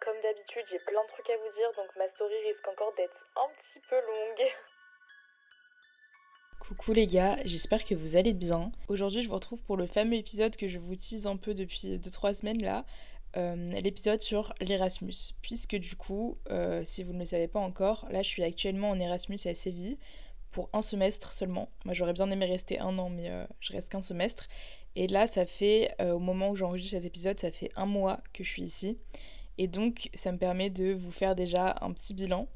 comme d'habitude, j'ai plein de trucs à vous dire, donc ma story risque encore d'être un petit peu longue. Coucou les gars, j'espère que vous allez bien. Aujourd'hui, je vous retrouve pour le fameux épisode que je vous tease un peu depuis 2-3 semaines là, euh, l'épisode sur l'Erasmus. Puisque du coup, euh, si vous ne le savez pas encore, là je suis actuellement en Erasmus à Séville pour un semestre seulement. Moi j'aurais bien aimé rester un an, mais euh, je reste qu'un semestre. Et là, ça fait, au moment où j'enregistre cet épisode, ça fait un mois que je suis ici. Et donc, ça me permet de vous faire déjà un petit bilan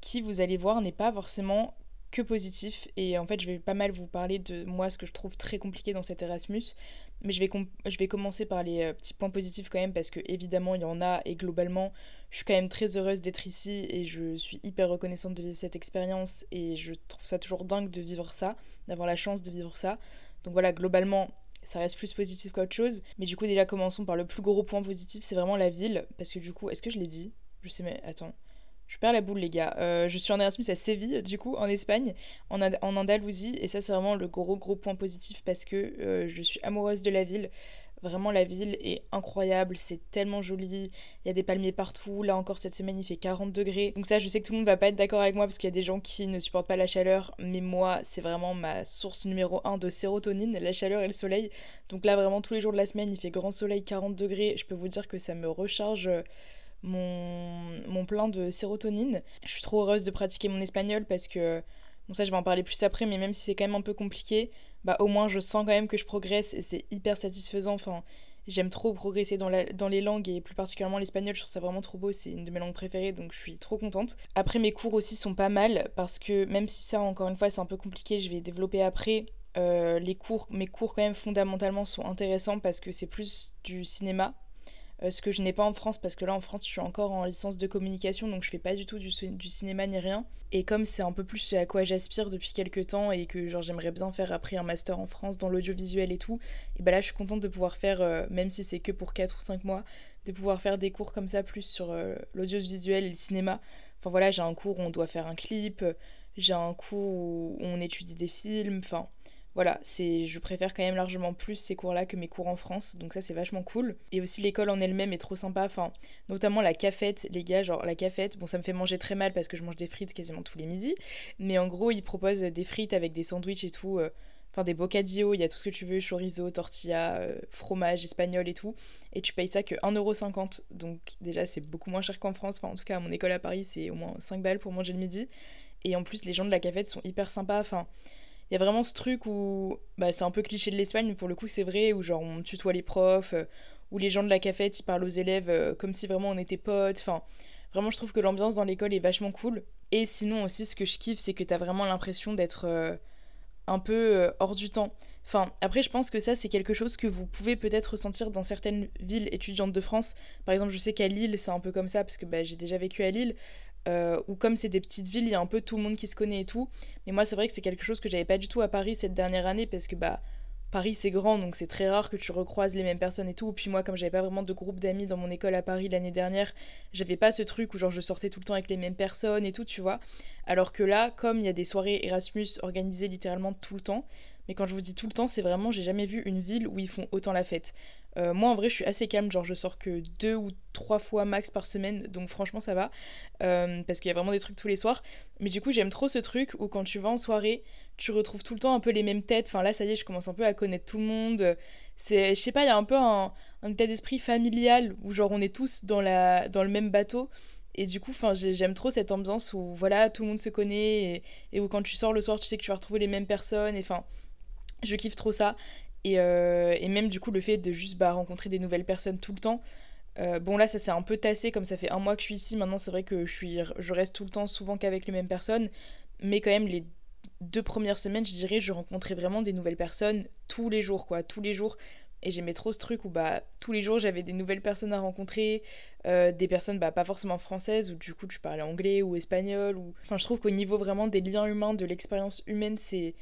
qui, vous allez voir, n'est pas forcément que positif. Et en fait, je vais pas mal vous parler de moi, ce que je trouve très compliqué dans cet Erasmus. Mais je vais, je vais commencer par les petits points positifs quand même, parce que évidemment, il y en a. Et globalement, je suis quand même très heureuse d'être ici. Et je suis hyper reconnaissante de vivre cette expérience. Et je trouve ça toujours dingue de vivre ça, d'avoir la chance de vivre ça. Donc voilà, globalement, ça reste plus positif qu'autre chose. Mais du coup, déjà, commençons par le plus gros point positif, c'est vraiment la ville. Parce que du coup, est-ce que je l'ai dit? Je sais, mais attends. Je perds la boule, les gars. Euh, je suis en Erasmus à Séville, du coup, en Espagne, en, Andalousie. Et ça, c'est vraiment le gros, gros point positif parce que euh, je suis amoureuse de la ville. Vraiment, la ville est incroyable, c'est tellement joli. Il y a des palmiers partout. Là encore, cette semaine, il fait 40 degrés. Donc, ça, je sais que tout le monde va pas être d'accord avec moi parce qu'il y a des gens qui ne supportent pas la chaleur. Mais moi, c'est vraiment ma source numéro 1 de sérotonine, la chaleur et le soleil. Donc, là, vraiment, tous les jours de la semaine, il fait grand soleil, 40 degrés. Je peux vous dire que ça me recharge mon, plein de sérotonine. Je suis trop heureuse de pratiquer mon espagnol parce que, bon ça je vais en parler plus après, mais même si c'est quand même un peu compliqué, bah au moins je sens quand même que je progresse et c'est hyper satisfaisant. Enfin, j'aime trop progresser dans, les langues et plus particulièrement l'espagnol, je trouve ça vraiment trop beau, c'est une de mes langues préférées donc je suis trop contente. Après mes cours aussi sont pas mal parce que même si ça encore une fois c'est un peu compliqué, je vais développer après. Euh, les cours, mes cours quand même fondamentalement sont intéressants parce que c'est plus du cinéma euh, ce que je n'ai pas en France parce que là en France je suis encore en licence de communication donc je fais pas du tout du, cinéma ni rien. Et comme c'est un peu plus à quoi j'aspire depuis quelques temps et que genre j'aimerais bien faire après un master en France dans l'audiovisuel et tout, et ben là je suis contente de pouvoir faire, euh, même si c'est que pour 4 ou 5 mois, de pouvoir faire des cours comme ça plus sur euh, l'audiovisuel et le cinéma. Enfin voilà, j'ai un cours où on doit faire un clip, j'ai un cours où on étudie des films, enfin voilà, c'est, je préfère quand même largement plus ces cours-là que mes cours en France, donc ça c'est vachement cool. Et aussi l'école en elle-même est trop sympa, enfin, notamment la cafette, les gars, genre la cafette, bon ça me fait manger très mal parce que je mange des frites quasiment tous les midis, mais en gros ils proposent des frites avec des sandwichs et tout, euh, enfin des bocadillos, il y a tout ce que tu veux, chorizo, tortilla, euh, fromage espagnol et tout, et tu payes ça que 1,50€, donc déjà c'est beaucoup moins cher qu'en France, enfin en tout cas à mon école à Paris c'est au moins 5 balles pour manger le midi, et en plus les gens de la cafette sont hyper sympas, enfin il y a vraiment ce truc où bah, c'est un peu cliché de l'Espagne, mais pour le coup c'est vrai, où genre on tutoie les profs, euh, où les gens de la cafette ils parlent aux élèves euh, comme si vraiment on était potes. Enfin, vraiment je trouve que l'ambiance dans l'école est vachement cool. Et sinon aussi ce que je kiffe, c'est que t'as vraiment l'impression d'être euh, un peu hors du temps. Enfin, après je pense que ça c'est quelque chose que vous pouvez peut-être ressentir dans certaines villes étudiantes de France. Par exemple, je sais qu'à Lille c'est un peu comme ça, parce que bah, j'ai déjà vécu à Lille. Euh, où comme c'est des petites villes, il y a un peu tout le monde qui se connaît et tout. Mais moi, c'est vrai que c'est quelque chose que j'avais pas du tout à Paris cette dernière année parce que bah Paris c'est grand donc c'est très rare que tu recroises les mêmes personnes et tout. Puis moi, comme j'avais pas vraiment de groupe d'amis dans mon école à Paris l'année dernière, j'avais pas ce truc où genre je sortais tout le temps avec les mêmes personnes et tout, tu vois. Alors que là, comme il y a des soirées Erasmus organisées littéralement tout le temps, mais quand je vous dis tout le temps, c'est vraiment, j'ai jamais vu une ville où ils font autant la fête. Euh, moi, en vrai, je suis assez calme, genre je sors que deux ou trois fois max par semaine, donc franchement, ça va. Euh, parce qu'il y a vraiment des trucs tous les soirs. Mais du coup, j'aime trop ce truc où quand tu vas en soirée, tu retrouves tout le temps un peu les mêmes têtes. Enfin, là, ça y est, je commence un peu à connaître tout le monde. C'est, je sais pas, il y a un peu un, état d'esprit familial où, genre, on est tous dans, la, dans le même bateau. Et du coup, j'aime trop cette ambiance où, voilà, tout le monde se connaît et, et où quand tu sors le soir, tu sais que tu vas retrouver les mêmes personnes. Et enfin, je kiffe trop ça. Euh, et, même du coup, le fait de juste bah, rencontrer des nouvelles personnes tout le temps. Euh, bon, là, ça s'est un peu tassé, comme ça fait un mois que je suis ici. Maintenant, c'est vrai que je, suis, je reste tout le temps souvent qu'avec les mêmes personnes. Mais quand même, les deux premières semaines, je dirais, je rencontrais vraiment des nouvelles personnes tous les jours, quoi. Tous les jours. Et j'aimais trop ce truc où bah, tous les jours j'avais des nouvelles personnes à rencontrer, euh, des personnes bah, pas forcément françaises, où du coup tu parlais anglais ou espagnol. Ou... Enfin, je trouve qu'au niveau vraiment des liens humains, de l'expérience humaine, c'est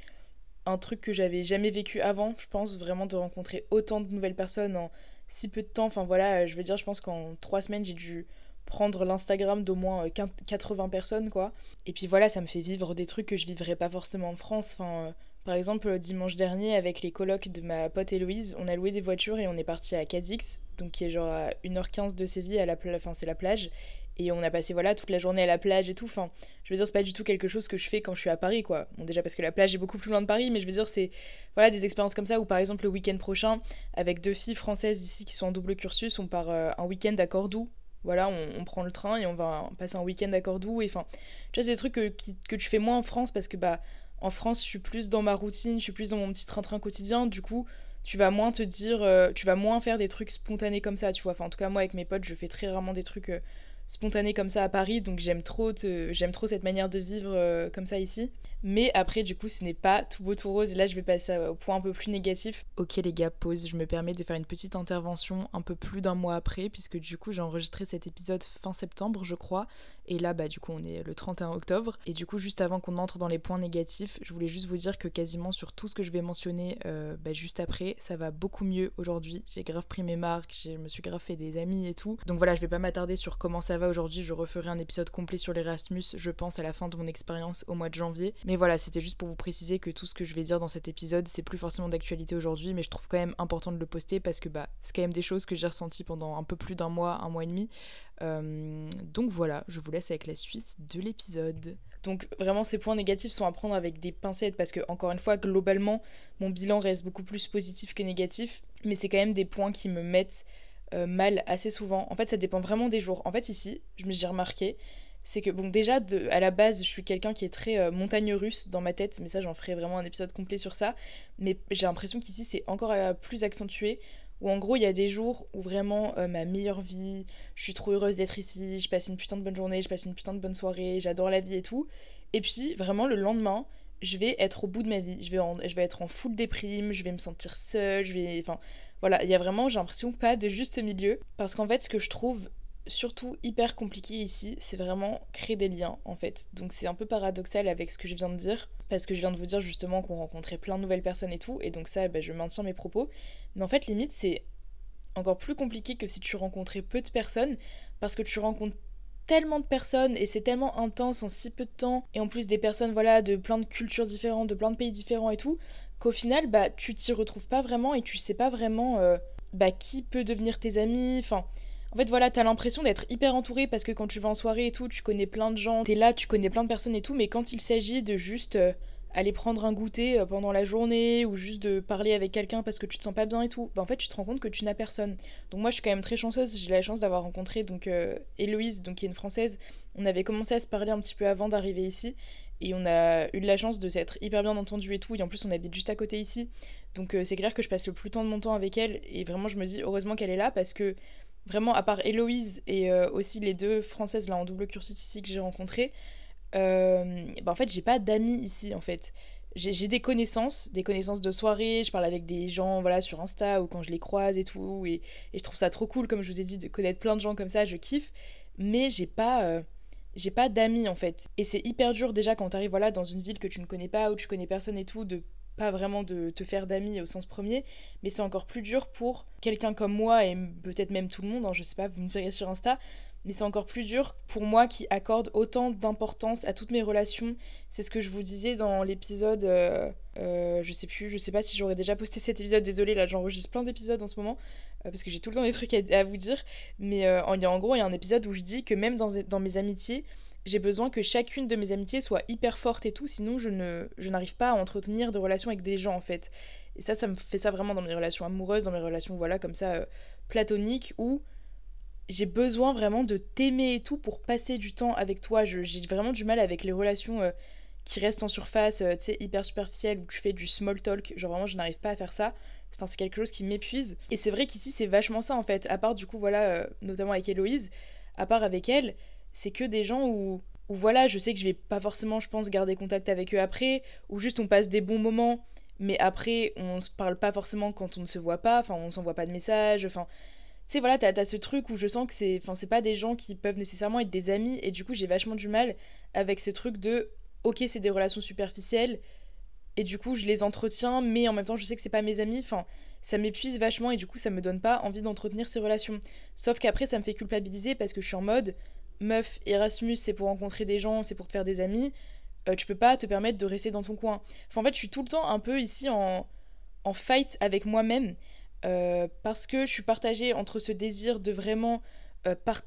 un truc que j'avais jamais vécu avant, je pense, vraiment de rencontrer autant de nouvelles personnes en si peu de temps. Enfin voilà, je veux dire, je pense qu'en trois semaines, j'ai dû prendre l'Instagram d'au moins 80 euh, personnes, quoi. Et puis voilà, ça me fait vivre des trucs que je vivrais pas forcément en France. Enfin, euh, par exemple, dimanche dernier, avec les colocs de ma pote Héloïse, on a loué des voitures et on est parti à Cadix, donc qui est genre à 1h15 de Séville, à la c'est la plage. Et on a passé voilà toute la journée à la plage et tout. Enfin, je veux dire, c'est pas du tout quelque chose que je fais quand je suis à Paris, quoi. Bon, déjà parce que la plage est beaucoup plus loin de Paris, mais je veux dire, c'est voilà des expériences comme ça où par exemple le week-end prochain, avec deux filles françaises ici qui sont en double cursus, on part euh, un week-end à Cordoue. Voilà, on, prend le train et on va passer un week-end à Cordoue. Et enfin, tu vois, c'est des trucs que, que tu fais moins en France parce que bah en France, je suis plus dans ma routine, je suis plus dans mon petit train-train quotidien. Du coup, tu vas moins te dire, euh, tu vas moins faire des trucs spontanés comme ça, tu vois. En tout cas, moi, avec mes potes, je fais très rarement des trucs. Euh, spontané comme ça à Paris, donc j'aime trop, j'aime trop cette manière de vivre euh, comme ça ici. Mais après, du coup, ce n'est pas tout beau tout rose. Et là, je vais passer au point un peu plus négatif. Ok, les gars, pause. Je me permets de faire une petite intervention un peu plus d'un mois après, puisque du coup, j'ai enregistré cet épisode fin septembre, je crois. Et là, bah, du coup, on est le 31 octobre. Et du coup, juste avant qu'on entre dans les points négatifs, je voulais juste vous dire que quasiment sur tout ce que je vais mentionner euh, bah, juste après, ça va beaucoup mieux aujourd'hui. J'ai grave pris mes marques, je me suis grave fait des amis et tout. Donc voilà, je vais pas m'attarder sur comment ça va aujourd'hui. Je referai un épisode complet sur l'Erasmus, je pense, à la fin de mon expérience au mois de janvier. Mais voilà, c'était juste pour vous préciser que tout ce que je vais dire dans cet épisode, c'est plus forcément d'actualité aujourd'hui, mais je trouve quand même important de le poster parce que bah, c'est quand même des choses que j'ai ressenties pendant un peu plus d'un mois, un mois et demi. Euh, donc voilà, je vous laisse avec la suite de l'épisode. Donc vraiment ces points négatifs sont à prendre avec des pincettes parce que encore une fois globalement mon bilan reste beaucoup plus positif que négatif mais c'est quand même des points qui me mettent euh, mal assez souvent. En fait ça dépend vraiment des jours. En fait ici, je me j'ai remarqué, c'est que bon déjà de, à la base je suis quelqu'un qui est très euh, montagne russe dans ma tête mais ça j'en ferai vraiment un épisode complet sur ça mais j'ai l'impression qu'ici c'est encore plus accentué où en gros il y a des jours où vraiment euh, ma meilleure vie je suis trop heureuse d'être ici je passe une putain de bonne journée je passe une putain de bonne soirée j'adore la vie et tout. Et puis vraiment le lendemain je vais être au bout de ma vie. Je vais, je vais être en full déprime je vais me sentir seule je vais enfin voilà. Il y a vraiment j'ai l'impression pas de juste milieu. Parce qu'en fait ce que je trouve surtout hyper compliqué ici, c'est vraiment créer des liens en fait. Donc c'est un peu paradoxal avec ce que je viens de dire, parce que je viens de vous dire justement qu'on rencontrait plein de nouvelles personnes et tout, et donc ça, bah, je maintiens mes propos. Mais en fait, limite, c'est encore plus compliqué que si tu rencontrais peu de personnes, parce que tu rencontres tellement de personnes et c'est tellement intense en si peu de temps, et en plus des personnes voilà de plein de cultures différentes, de plein de pays différents et tout, qu'au final, bah tu t'y retrouves pas vraiment et tu sais pas vraiment euh, bah, qui peut devenir tes amis, enfin en fait, voilà, t'as l'impression d'être hyper entouré parce que quand tu vas en soirée et tout, tu connais plein de gens, t'es là, tu connais plein de personnes et tout, mais quand il s'agit de juste euh, aller prendre un goûter euh, pendant la journée ou juste de parler avec quelqu'un parce que tu te sens pas bien et tout, bah en fait, tu te rends compte que tu n'as personne. Donc, moi, je suis quand même très chanceuse, j'ai la chance d'avoir rencontré donc euh, Héloïse, donc qui est une française. On avait commencé à se parler un petit peu avant d'arriver ici et on a eu de la chance de s'être hyper bien entendu et tout. Et en plus, on habite juste à côté ici. Donc, c'est clair que je passe le plus temps de mon temps avec elle et vraiment, je me dis heureusement qu'elle est là parce que vraiment, à part Héloïse et euh, aussi les deux françaises là en double cursus ici que j'ai rencontrées, euh, bah, en fait, j'ai pas d'amis ici en fait. J'ai des connaissances, des connaissances de soirée, je parle avec des gens voilà sur Insta ou quand je les croise et tout, et, je trouve ça trop cool, comme je vous ai dit, de connaître plein de gens comme ça, je kiffe, mais j'ai pas, euh, j'ai pas d'amis en fait. Et c'est hyper dur déjà quand t'arrives voilà, dans une ville que tu ne connais pas, où tu connais personne et tout, de pas vraiment de te faire d'amis au sens premier, mais c'est encore plus dur pour quelqu'un comme moi et peut-être même tout le monde, hein, je sais pas, vous me direz sur Insta, mais c'est encore plus dur pour moi qui accorde autant d'importance à toutes mes relations. C'est ce que je vous disais dans l'épisode, euh, euh, je sais plus, je sais pas si j'aurais déjà posté cet épisode, désolé là j'enregistre plein d'épisodes en ce moment, euh, parce que j'ai tout le temps des trucs à, vous dire, mais en, en gros il y a un épisode où je dis que même dans, dans mes amitiés, j'ai besoin que chacune de mes amitiés soit hyper forte et tout, sinon je ne je n'arrive pas à entretenir de relations avec des gens en fait. Et ça, ça me fait ça vraiment dans mes relations amoureuses, dans mes relations voilà comme ça euh, platoniques où j'ai besoin vraiment de t'aimer et tout pour passer du temps avec toi. J'ai vraiment du mal avec les relations euh, qui restent en surface, euh, tu sais, hyper superficielles où tu fais du small talk. Genre vraiment, je n'arrive pas à faire ça. Enfin, c'est quelque chose qui m'épuise. Et c'est vrai qu'ici, c'est vachement ça en fait. À part du coup, voilà, notamment avec Héloïse, à part avec elle, c'est que des gens où, où, voilà, je sais que je vais pas forcément, je pense, garder contact avec eux après, ou juste on passe des bons moments, mais après on se parle pas forcément quand on ne se voit pas, enfin on s'envoie pas de messages, enfin. Tu sais, voilà, t'as as ce truc où je sens que c'est. Enfin, c'est pas des gens qui peuvent nécessairement être des amis, et du coup, j'ai vachement du mal avec ce truc de. Ok, c'est des relations superficielles, et du coup, je les entretiens, mais en même temps, je sais que c'est pas mes amis. Enfin, ça m'épuise vachement, et du coup, ça me donne pas envie d'entretenir ces relations. Sauf qu'après, ça me fait culpabiliser parce que je suis en mode meuf, Erasmus, c'est pour rencontrer des gens, c'est pour te faire des amis, euh, tu peux pas te permettre de rester dans ton coin. Enfin, en fait, je suis tout le temps un peu ici en, en fight avec moi-même, euh, parce que je suis partagée entre ce désir de vraiment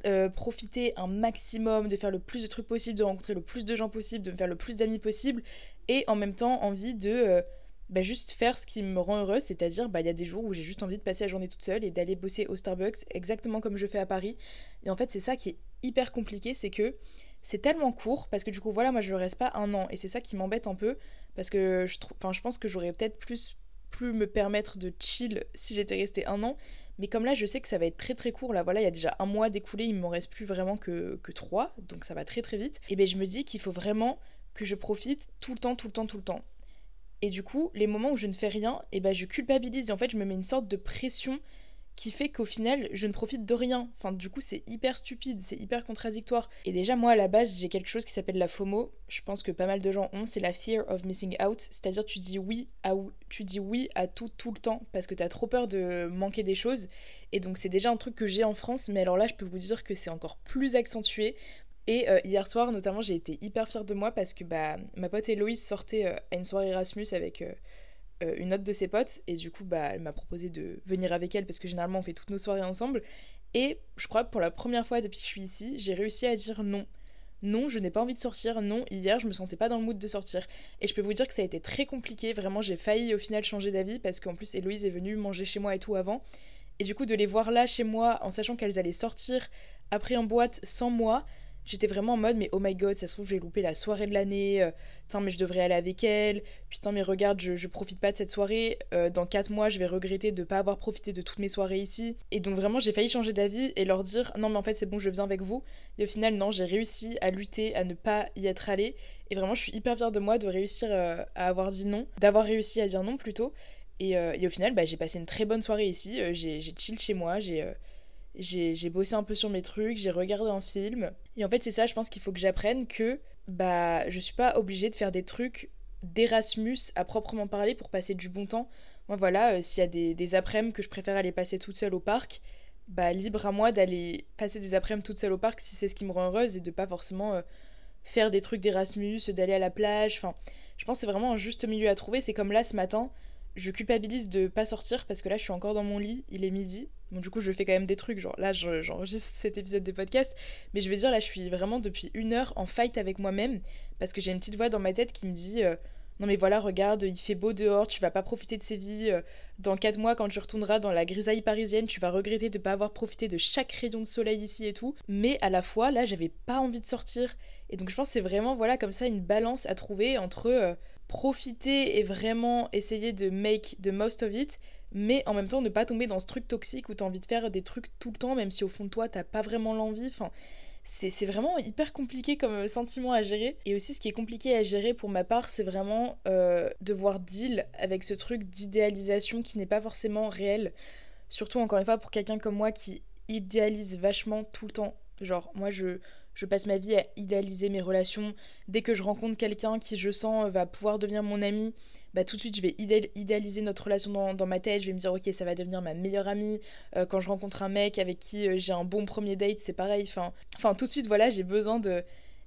euh, profiter un maximum, de faire le plus de trucs possible, de rencontrer le plus de gens possible, de me faire le plus d'amis possible, et en même temps envie de bah, juste faire ce qui me rend heureuse, c'est-à-dire bah, il y a des jours où j'ai juste envie de passer la journée toute seule et d'aller bosser au Starbucks exactement comme je fais à Paris. Et en fait c'est ça qui est hyper compliqué, c'est que c'est tellement court parce que du coup voilà moi je reste pas un an et c'est ça qui m'embête un peu parce que je, enfin, je pense que j'aurais peut-être plus plus me permettre de chill si j'étais restée un an. Mais comme là, je sais que ça va être très très court. Là, voilà, il y a déjà un mois d'écoulé, il m'en reste plus vraiment que, que trois. Donc ça va très très vite. Et bien, je me dis qu'il faut vraiment que je profite tout le temps, tout le temps, tout le temps. Et du coup, les moments où je ne fais rien, et eh ben je culpabilise et en fait je me mets une sorte de pression qui fait qu'au final je ne profite de rien. Enfin du coup c'est hyper stupide, c'est hyper contradictoire. Et déjà moi à la base j'ai quelque chose qui s'appelle la FOMO, je pense que pas mal de gens ont, c'est la fear of missing out, c'est-à-dire tu dis oui à tu dis oui à tout tout le temps parce que tu as trop peur de manquer des choses. Et donc c'est déjà un truc que j'ai en France, mais alors là je peux vous dire que c'est encore plus accentué. Et euh, hier soir, notamment, j'ai été hyper fière de moi parce que bah, ma pote Héloïse sortait euh, à une soirée Erasmus avec euh, une autre de ses potes. Et du coup, bah, elle m'a proposé de venir avec elle parce que généralement, on fait toutes nos soirées ensemble. Et je crois que pour la première fois depuis que je suis ici, j'ai réussi à dire non. Non, je n'ai pas envie de sortir. Non, hier, je me sentais pas dans le mood de sortir. Et je peux vous dire que ça a été très compliqué. Vraiment, j'ai failli au final changer d'avis parce qu'en plus, Héloïse est venue manger chez moi et tout avant. Et du coup, de les voir là chez moi en sachant qu'elles allaient sortir après en boîte sans moi, J'étais vraiment en mode, mais oh my god, ça se trouve, j'ai loupé la soirée de l'année. Euh, putain, mais je devrais aller avec elle. Putain, mais regarde, je, je profite pas de cette soirée. Euh, dans 4 mois, je vais regretter de pas avoir profité de toutes mes soirées ici. Et donc, vraiment, j'ai failli changer d'avis et leur dire, non, mais en fait, c'est bon, je viens avec vous. Et au final, non, j'ai réussi à lutter, à ne pas y être allée. Et vraiment, je suis hyper fière de moi de réussir euh, à avoir dit non, d'avoir réussi à dire non plutôt. Et, et au final, bah, j'ai passé une très bonne soirée ici. j'ai chill chez moi, j'ai j'ai bossé un peu sur mes trucs, j'ai regardé un film. Et en fait, c'est ça, je pense qu'il faut que j'apprenne que bah, je suis pas obligée de faire des trucs d'Erasmus à proprement parler pour passer du bon temps. Moi, voilà, euh, s'il y a des, des après-midi que je préfère aller passer toute seule au parc, bah, libre à moi d'aller passer des après-midi toute seule au parc si c'est ce qui me rend heureuse et de pas forcément euh, faire des trucs d'Erasmus, d'aller à la plage. Enfin, je pense que c'est vraiment un juste milieu à trouver. C'est comme là ce matin, je culpabilise de pas sortir parce que là je suis encore dans mon lit, il est midi. Bon du coup je fais quand même des trucs, genre là j'enregistre cet épisode de podcast, mais je veux dire là je suis vraiment depuis une heure en fight avec moi-même parce que j'ai une petite voix dans ma tête qui me dit euh, non mais voilà regarde il fait beau dehors, tu vas pas profiter de ces vies, euh, dans 4 mois quand tu retourneras dans la grisaille parisienne tu vas regretter de pas avoir profité de chaque rayon de soleil ici et tout, mais à la fois là j'avais pas envie de sortir. Et donc je pense c'est vraiment voilà comme ça une balance à trouver entre... Euh, profiter et vraiment essayer de make the most of it, mais en même temps ne pas tomber dans ce truc toxique où t'as envie de faire des trucs tout le temps, même si au fond de toi t'as pas vraiment l'envie. Enfin, c'est vraiment hyper compliqué comme sentiment à gérer. Et aussi, ce qui est compliqué à gérer pour ma part, c'est vraiment euh, devoir deal avec ce truc d'idéalisation qui n'est pas forcément réel. Surtout, encore une fois, pour quelqu'un comme moi qui idéalise vachement tout le temps. Genre, moi, je, je passe ma vie à idéaliser mes relations. Dès que je rencontre quelqu'un qui je sens va pouvoir devenir mon ami, bah tout de suite je vais idéaliser notre relation dans, ma tête. Je vais me dire ok ça va devenir ma meilleure amie. Euh, quand je rencontre un mec avec qui euh, j'ai un bon premier date, c'est pareil. Enfin, enfin tout de suite voilà j'ai besoin de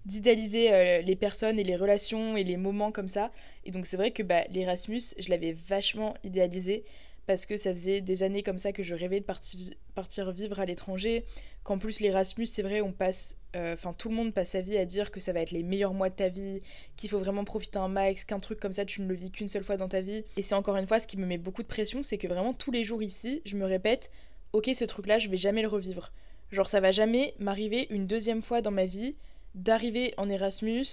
d'idéaliser euh, les personnes et les relations et les moments comme ça. Et donc c'est vrai que bah, l'Erasmus, je l'avais vachement idéalisé parce que ça faisait des années comme ça que je rêvais de partir vivre à l'étranger. Qu'en plus l'Erasmus, c'est vrai, on passe, euh, enfin tout le monde passe sa vie à dire que ça va être les meilleurs mois de ta vie, qu'il faut vraiment profiter un max, qu'un truc comme ça tu ne le vis qu'une seule fois dans ta vie. Et c'est encore une fois ce qui me met beaucoup de pression, c'est que vraiment tous les jours ici, je me répète, ok ce truc-là, je vais jamais le revivre. Genre ça va jamais m'arriver une deuxième fois dans ma vie d'arriver en Erasmus,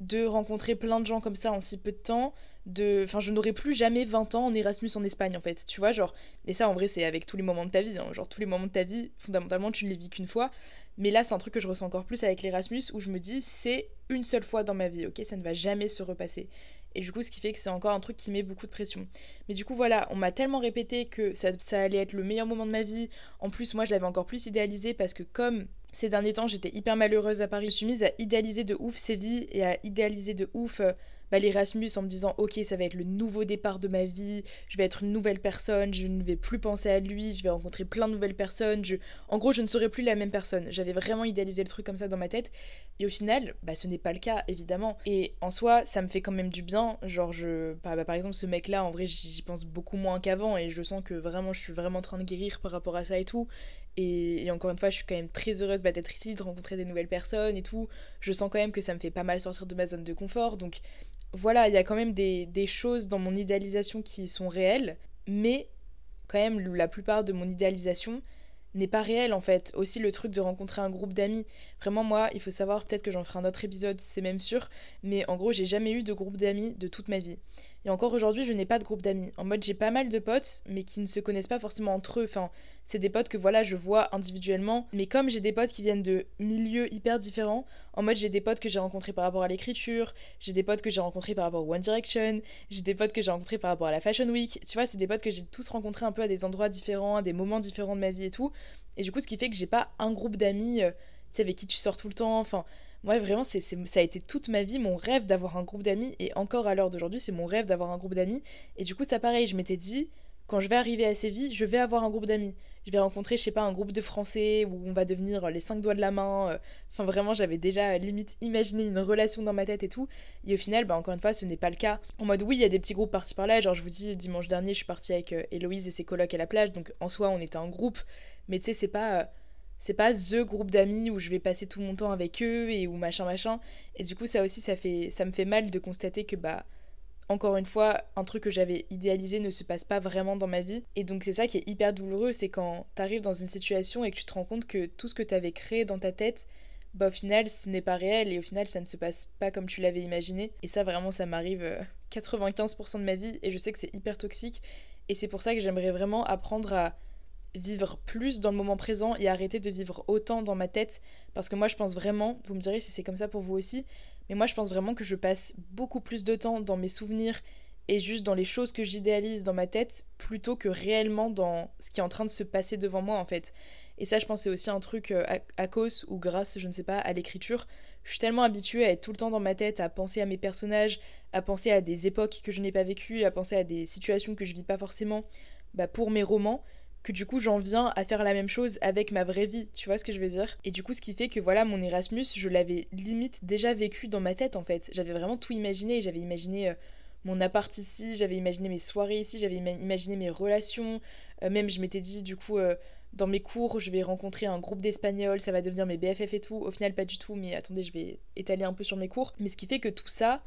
de rencontrer plein de gens comme ça en si peu de temps, de enfin je n'aurai plus jamais 20 ans en Erasmus en Espagne en fait, tu vois, genre et ça en vrai c'est avec tous les moments de ta vie, hein. genre tous les moments de ta vie, fondamentalement tu ne les vis qu'une fois, mais là c'est un truc que je ressens encore plus avec l'Erasmus où je me dis c'est une seule fois dans ma vie, OK, ça ne va jamais se repasser. Et du coup, ce qui fait que c'est encore un truc qui met beaucoup de pression. Mais du coup, voilà, on m'a tellement répété que ça, allait être le meilleur moment de ma vie. En plus, moi, je l'avais encore plus idéalisé parce que comme ces derniers temps, j'étais hyper malheureuse à Paris. Je suis mise à idéaliser de ouf Séville et à idéaliser de ouf euh, bah, l'Erasmus en me disant ok ça va être le nouveau départ de ma vie, je vais être une nouvelle personne, je ne vais plus penser à lui, je vais rencontrer plein de nouvelles personnes, je... en gros je ne serai plus la même personne. J'avais vraiment idéalisé le truc comme ça dans ma tête et au final bah, ce n'est pas le cas évidemment. Et en soi ça me fait quand même du bien, genre je... Bah, bah par exemple ce mec là en vrai j'y pense beaucoup moins qu'avant et je sens que vraiment je suis vraiment en train de guérir par rapport à ça et tout. Et, encore une fois, je suis quand même très heureuse bah, d'être ici, de rencontrer des nouvelles personnes et tout. Je sens quand même que ça me fait pas mal sortir de ma zone de confort. Donc voilà, il y a quand même des, choses dans mon idéalisation qui sont réelles, mais quand même la plupart de mon idéalisation n'est pas réelle en fait. Aussi le truc de rencontrer un groupe d'amis. Vraiment moi, il faut savoir, peut-être que j'en ferai un autre épisode, c'est même sûr, mais en gros j'ai jamais eu de groupe d'amis de toute ma vie. Et encore aujourd'hui, je n'ai pas de groupe d'amis. En mode, j'ai pas mal de potes, mais qui ne se connaissent pas forcément entre eux. Enfin, c'est des potes que voilà, je vois individuellement. Mais comme j'ai des potes qui viennent de milieux hyper différents, en mode, j'ai des potes que j'ai rencontrés par rapport à l'écriture, j'ai des potes que j'ai rencontrés par rapport au One Direction, j'ai des potes que j'ai rencontrés par rapport à la Fashion Week. Tu vois, c'est des potes que j'ai tous rencontrés un peu à des endroits différents, à des moments différents de ma vie et tout. Et du coup, ce qui fait que j'ai pas un groupe d'amis, euh, tu sais, avec qui tu sors tout le temps. Enfin, moi, vraiment, c'est, ça a été toute ma vie mon rêve d'avoir un groupe d'amis. Et encore à l'heure d'aujourd'hui, c'est mon rêve d'avoir un groupe d'amis. Et du coup, ça pareil, je m'étais dit, quand je vais arriver à Séville, je vais avoir un groupe d'amis. Je vais rencontrer, je sais pas, un groupe de Français où on va devenir les cinq doigts de la main. Euh. Enfin, vraiment, j'avais déjà euh, limite imaginé une relation dans ma tête et tout. Et au final, bah, encore une fois, ce n'est pas le cas. En mode, oui, il y a des petits groupes partis par là. Genre, je vous dis, dimanche dernier, je suis partie avec euh, Héloïse et ses colocs à la plage. Donc, en soi, on était un groupe. Mais tu sais, c'est pas c'est pas the groupe d'amis où je vais passer tout mon temps avec eux et où machin machin. Et du coup ça aussi ça fait ça me fait mal de constater que bah encore une fois un truc que j'avais idéalisé ne se passe pas vraiment dans ma vie. Et donc c'est ça qui est hyper douloureux c'est quand t'arrives dans une situation et que tu te rends compte que tout ce que t'avais créé dans ta tête bah au final ce n'est pas réel et au final ça ne se passe pas comme tu l'avais imaginé. Et ça vraiment ça m'arrive 95% euh, de ma vie et je sais que c'est hyper toxique. Et c'est pour ça que j'aimerais vraiment apprendre à vivre plus dans le moment présent et arrêter de vivre autant dans ma tête. Parce que moi, je pense vraiment, vous me direz si c'est comme ça pour vous aussi, mais moi, je pense vraiment que je passe beaucoup plus de temps dans mes souvenirs et juste dans les choses que j'idéalise dans ma tête plutôt que réellement dans ce qui est en train de se passer devant moi en fait. Et ça, je pense, c'est aussi un truc euh, à, cause ou grâce, je ne sais pas, à l'écriture. Je suis tellement habituée à être tout le temps dans ma tête, à penser à mes personnages, à penser à des époques que je n'ai pas vécues, à penser à des situations que je vis pas forcément bah, pour mes romans, que du coup j'en viens à faire la même chose avec ma vraie vie, tu vois ce que je veux dire? Et du coup ce qui fait que voilà mon Erasmus, je l'avais limite déjà vécu dans ma tête en fait. J'avais vraiment tout imaginé, j'avais imaginé euh, mon appart ici, j'avais imaginé mes soirées ici, j'avais imaginé mes relations, euh, même je m'étais dit du coup euh, dans mes cours je vais rencontrer un groupe d'espagnols, ça va devenir mes BFF et tout. Au final pas du tout, mais attendez je vais étaler un peu sur mes cours. Mais ce qui fait que tout ça,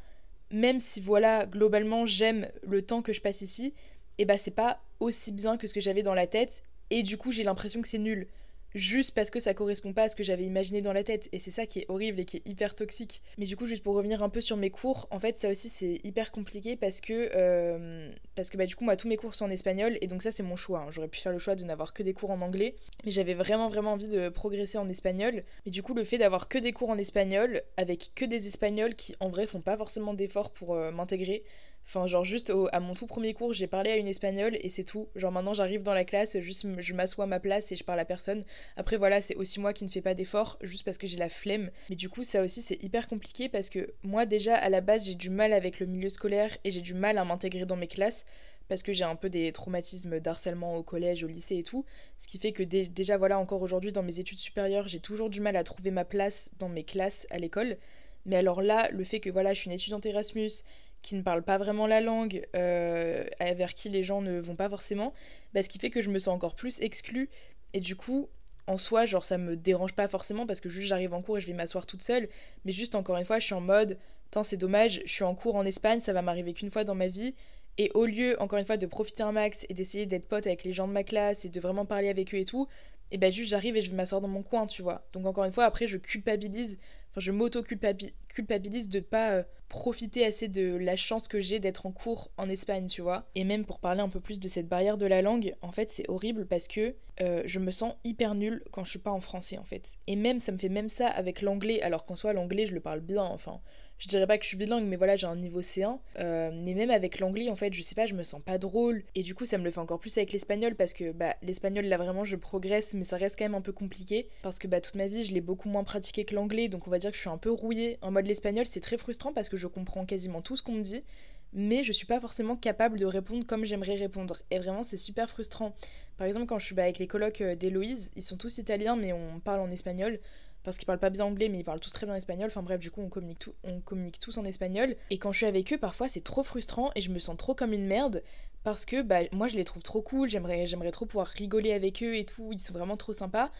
même si voilà globalement j'aime le temps que je passe ici, et bah c'est pas aussi bien que ce que j'avais dans la tête et du coup j'ai l'impression que c'est nul. Juste parce que ça correspond pas à ce que j'avais imaginé dans la tête et c'est ça qui est horrible et qui est hyper toxique. Mais du coup juste pour revenir un peu sur mes cours en fait ça aussi c'est hyper compliqué parce que euh, parce que bah du coup moi tous mes cours sont en espagnol et donc ça c'est mon choix hein. j'aurais pu faire le choix de n'avoir que des cours en anglais mais j'avais vraiment vraiment envie de progresser en espagnol. Mais du coup le fait d'avoir que des cours en espagnol avec que des espagnols qui en vrai font pas forcément d'efforts pour euh, m'intégrer Enfin, genre, juste à mon tout premier cours, j'ai parlé à une espagnole et c'est tout. Genre, maintenant, j'arrive dans la classe, juste je m'assois à ma place et je parle à personne. Après, voilà, c'est aussi moi qui ne fais pas d'efforts, juste parce que j'ai la flemme. Mais du coup, ça aussi, c'est hyper compliqué parce que moi, déjà, à la base, j'ai du mal avec le milieu scolaire et j'ai du mal à m'intégrer dans mes classes parce que j'ai un peu des traumatismes d'harcèlement au collège, au lycée et tout. Ce qui fait que déjà, voilà, encore aujourd'hui, dans mes études supérieures, j'ai toujours du mal à trouver ma place dans mes classes à l'école. Mais alors là, le fait que voilà, je suis une étudiante Erasmus, qui ne parle pas vraiment la langue, euh, vers qui les gens ne vont pas forcément, bah, ce qui fait que je me sens encore plus exclue. Et du coup, en soi, genre ça me dérange pas forcément parce que juste j'arrive en cours et je vais m'asseoir toute seule, mais juste encore une fois, je suis en mode, tant c'est dommage, je suis en cours en Espagne, ça va m'arriver qu'une fois dans ma vie, et au lieu, encore une fois, de profiter un max et d'essayer d'être pote avec les gens de ma classe et de vraiment parler avec eux et tout, et bah juste j'arrive et je vais m'asseoir dans mon coin, tu vois. Donc encore une fois, après je culpabilise Je m'auto-culpabilise de pas euh, profiter assez de la chance que j'ai d'être en cours en Espagne, tu vois. Et même pour parler un peu plus de cette barrière de la langue, en fait, c'est horrible parce que euh, je me sens hyper nulle quand je suis pas en français, en fait. Et même, ça me fait même ça avec l'anglais, alors qu'en soi, l'anglais, je le parle bien, enfin je dirais pas que je suis bilingue, mais voilà, j'ai un niveau C1. Euh, mais même avec l'anglais, en fait, je sais pas, je me sens pas drôle. Et du coup, ça me le fait encore plus avec l'espagnol parce que bah, l'espagnol, là vraiment, je progresse, mais ça reste quand même un peu compliqué. Parce que bah, toute ma vie, je l'ai beaucoup moins pratiqué que l'anglais, donc on va dire que je suis un peu rouillée. En mode l'espagnol, c'est très frustrant parce que je comprends quasiment tout ce qu'on me dit mais je suis pas forcément capable de répondre comme j'aimerais répondre. Et vraiment, c'est super frustrant. Par exemple, quand je suis bah, avec les colocs euh, d'Héloïse, ils sont tous italiens, mais on parle en espagnol parce qu'ils parlent pas bien anglais mais ils parlent tous très bien espagnol. Enfin bref, du coup on communique, on communique tous en espagnol. Et quand je suis avec eux, parfois c'est trop frustrant et je me sens trop comme une merde parce que bah, moi je les trouve trop cool, j'aimerais, j'aimerais trop pouvoir rigoler avec eux et tout, ils sont vraiment trop sympas.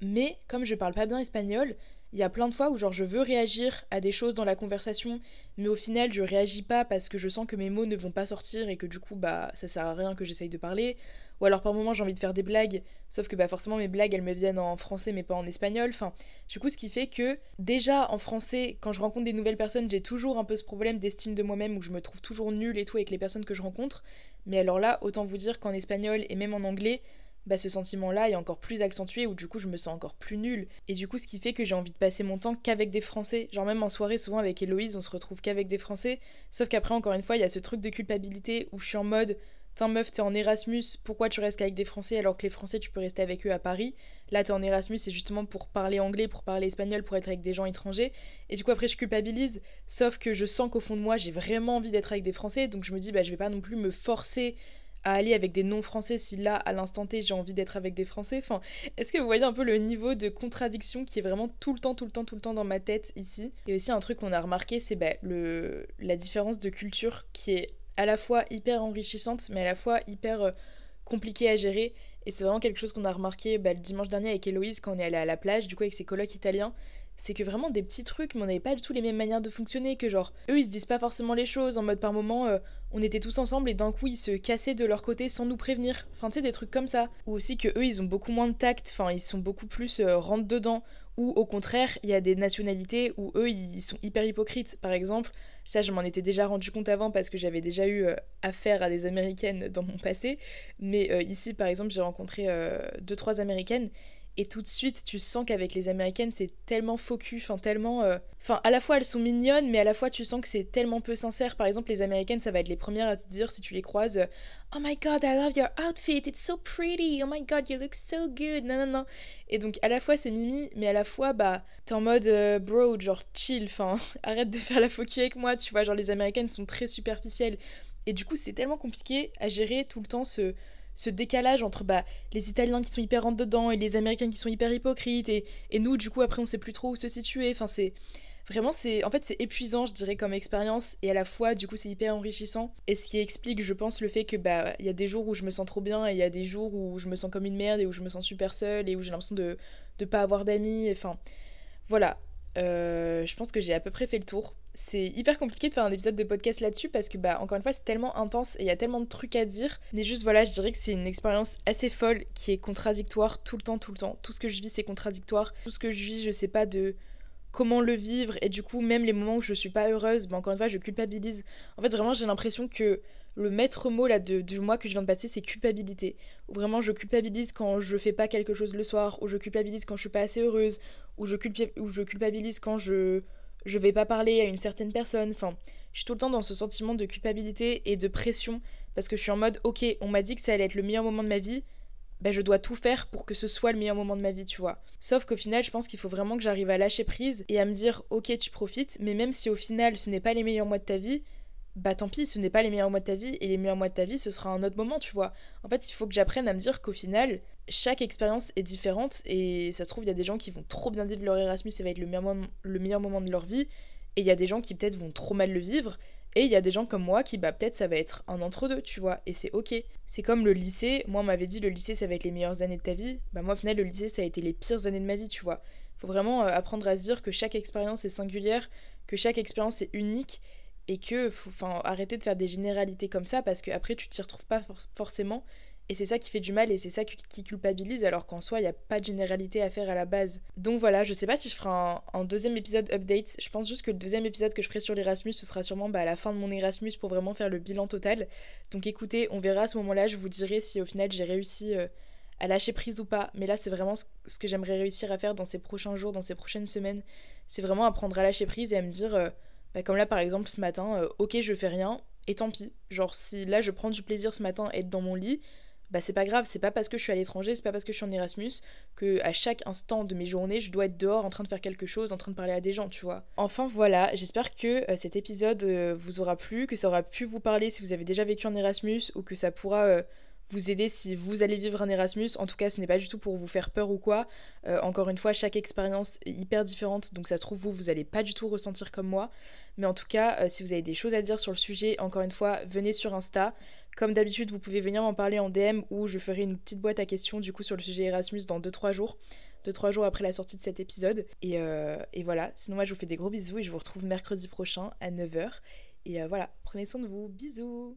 Mais comme je parle pas bien espagnol, il y a plein de fois où genre je veux réagir à des choses dans la conversation, mais au final je réagis pas parce que je sens que mes mots ne vont pas sortir et que du coup bah ça sert à rien que j'essaye de parler. Ou alors par moment j'ai envie de faire des blagues, sauf que bah forcément mes blagues elles me viennent en français mais pas en espagnol. Enfin, du coup ce qui fait que déjà en français quand je rencontre des nouvelles personnes j'ai toujours un peu ce problème d'estime de moi-même où je me trouve toujours nulle et tout avec les personnes que je rencontre. Mais alors là autant vous dire qu'en espagnol et même en anglais bah, ce sentiment-là est encore plus accentué où du coup je me sens encore plus nulle. Et du coup, ce qui fait que j'ai envie de passer mon temps qu'avec des Français. Genre, même en soirée, souvent avec Héloïse, on se retrouve qu'avec des Français. Sauf qu'après, encore une fois, il y a ce truc de culpabilité où je suis en mode Tiens, meuf, t'es en Erasmus, pourquoi tu restes qu'avec des Français alors que les Français, tu peux rester avec eux à Paris? Là, t'es en Erasmus, c'est justement pour parler anglais, pour parler espagnol, pour être avec des gens étrangers. Et du coup, après, je culpabilise. Sauf que je sens qu'au fond de moi, j'ai vraiment envie d'être avec des Français. Donc, je me dis, bah, je vais pas non plus me forcer à aller avec des non-français si là, à l'instant T, j'ai envie d'être avec des Français. Enfin, est-ce que vous voyez un peu le niveau de contradiction qui est vraiment tout le temps, tout le temps, tout le temps dans ma tête ici? Et aussi un truc qu'on a remarqué, c'est bah, le... la différence de culture qui est à la fois hyper enrichissante, mais à la fois hyper euh, compliquée à gérer. Et c'est vraiment quelque chose qu'on a remarqué bah, le dimanche dernier avec Héloïse quand on est allé à la plage, du coup avec ses colocs italiens c'est que vraiment des petits trucs, mais on n'avait pas du tout les mêmes manières de fonctionner, que genre, eux ils se disent pas forcément les choses, en mode par moment, euh, on était tous ensemble et d'un coup ils se cassaient de leur côté sans nous prévenir. Enfin, tu sais, des trucs comme ça. Ou aussi que eux ils ont beaucoup moins de tact, enfin, ils sont beaucoup plus euh, dedans. Ou au contraire, il y a des nationalités où eux ils sont hyper hypocrites. Par exemple, ça je m'en étais déjà rendu compte avant parce que j'avais déjà eu euh, affaire à des américaines dans mon passé. Mais ici par exemple, j'ai rencontré deux trois américaines et tout de suite tu sens qu'avec les américaines c'est tellement focus, enfin tellement euh, enfin à la fois elles sont mignonnes mais à la fois tu sens que c'est tellement peu sincère. Par exemple les américaines ça va être les premières à te dire si tu les croises oh my god I love your outfit it's so pretty oh my god you look so good non non non et donc à la fois c'est mimi mais à la fois bah t'es en mode euh, bro genre chill enfin arrête de faire la focus avec moi tu vois genre les américaines sont très superficielles. Et du coup c'est tellement compliqué à gérer tout le temps ce ce décalage entre bah, les Italiens qui sont hyper rentre dedans et les Américains qui sont hyper hypocrites et, et nous du coup après on sait plus trop où se situer. Enfin c'est vraiment c'est en fait c'est épuisant je dirais comme expérience et à la fois du coup c'est hyper enrichissant et ce qui explique je pense le fait que bah il y a des jours où je me sens trop bien et il y a des jours où je me sens comme une merde et où je me sens super seule et où j'ai l'impression de de pas avoir d'amis. Enfin voilà. Euh, je pense que j'ai à peu près fait le tour c'est hyper compliqué de faire un épisode de podcast là-dessus parce que, bah, encore une fois, c'est tellement intense et il y a tellement de trucs à dire. Mais juste, voilà, je dirais que c'est une expérience assez folle qui est contradictoire tout le temps, tout le temps. Tout ce que je vis, c'est contradictoire. Tout ce que je vis, je sais pas de comment le vivre et du coup, même les moments où je suis pas heureuse, bah, encore une fois, je culpabilise. En fait, vraiment, j'ai l'impression que le maître mot là de, du mois que je viens de passer, c'est culpabilité. Vraiment je culpabilise quand je fais pas quelque chose le soir, ou je culpabilise quand je suis pas assez heureuse, ou je, ou je culpabilise quand je je vais pas parler à une certaine personne. Enfin, je suis tout le temps dans ce sentiment de culpabilité et de pression parce que je suis en mode ok, on m'a dit que ça allait être le meilleur moment de ma vie, ben je dois tout faire pour que ce soit le meilleur moment de ma vie, tu vois. Sauf qu'au final, je pense qu'il faut vraiment que j'arrive à lâcher prise et à me dire ok, tu profites, mais même si au final ce n'est pas les meilleurs mois de ta vie, bah tant pis, ce n'est pas les meilleurs mois de ta vie et les meilleurs mois de ta vie, ce sera un autre moment, tu vois. En fait, il faut que j'apprenne à me dire qu'au final, chaque expérience est différente et ça se trouve, il y a des gens qui vont trop bien vivre leur Erasmus et va être le meilleur, moment, de leur vie et il y a des gens qui peut-être vont trop mal le vivre et il y a des gens comme moi qui, bah, peut-être ça va être un entre-deux, tu vois, et c'est ok. C'est comme le lycée, moi on m'avait dit le lycée ça va être les meilleures années de ta vie, bah moi au le lycée ça a été les pires années de ma vie, tu vois. Faut vraiment euh, apprendre à se dire que chaque expérience est singulière, que chaque expérience est unique, et que faut enfin, arrêter de faire des généralités comme ça parce qu'après tu t'y retrouves pas forcément et c'est ça qui fait du mal et c'est ça qui culpabilise alors qu'en soi il n'y a pas de généralité à faire à la base. Donc voilà, je sais pas si je ferai un, deuxième épisode update. Je pense juste que le deuxième épisode que je ferai sur l'Erasmus ce sera sûrement bah, à la fin de mon Erasmus pour vraiment faire le bilan total. Donc écoutez, on verra à ce moment-là, je vous dirai si au final j'ai réussi euh, à lâcher prise ou pas. Mais là c'est vraiment ce, que j'aimerais réussir à faire dans ces prochains jours, dans ces prochaines semaines. C'est vraiment apprendre à lâcher prise et à me dire, euh, bah, comme là par exemple ce matin, euh, ok je fais rien et tant pis. Genre si là je prends du plaisir ce matin à être dans mon lit bah c'est pas grave, c'est pas parce que je suis à l'étranger, c'est pas parce que je suis en Erasmus que à chaque instant de mes journées, je dois être dehors en train de faire quelque chose, en train de parler à des gens, tu vois. Enfin voilà, j'espère que euh, cet épisode euh, vous aura plu, que ça aura pu vous parler si vous avez déjà vécu en Erasmus ou que ça pourra euh, vous aider si vous allez vivre un Erasmus. En tout cas, ce n'est pas du tout pour vous faire peur ou quoi. encore une fois, chaque expérience est hyper différente, donc ça se trouve vous vous allez pas du tout ressentir comme moi. Mais en tout cas, si vous avez des choses à dire sur le sujet, encore une fois, venez sur Insta. Comme d'habitude, vous pouvez venir m'en parler en DM ou je ferai une petite boîte à questions du coup sur le sujet Erasmus dans 2-3 jours. 2-3 jours après la sortie de cet épisode. Euh, et, voilà, sinon moi je vous fais des gros bisous et je vous retrouve mercredi prochain à 9h. Et euh, voilà, prenez soin de vous. Bisous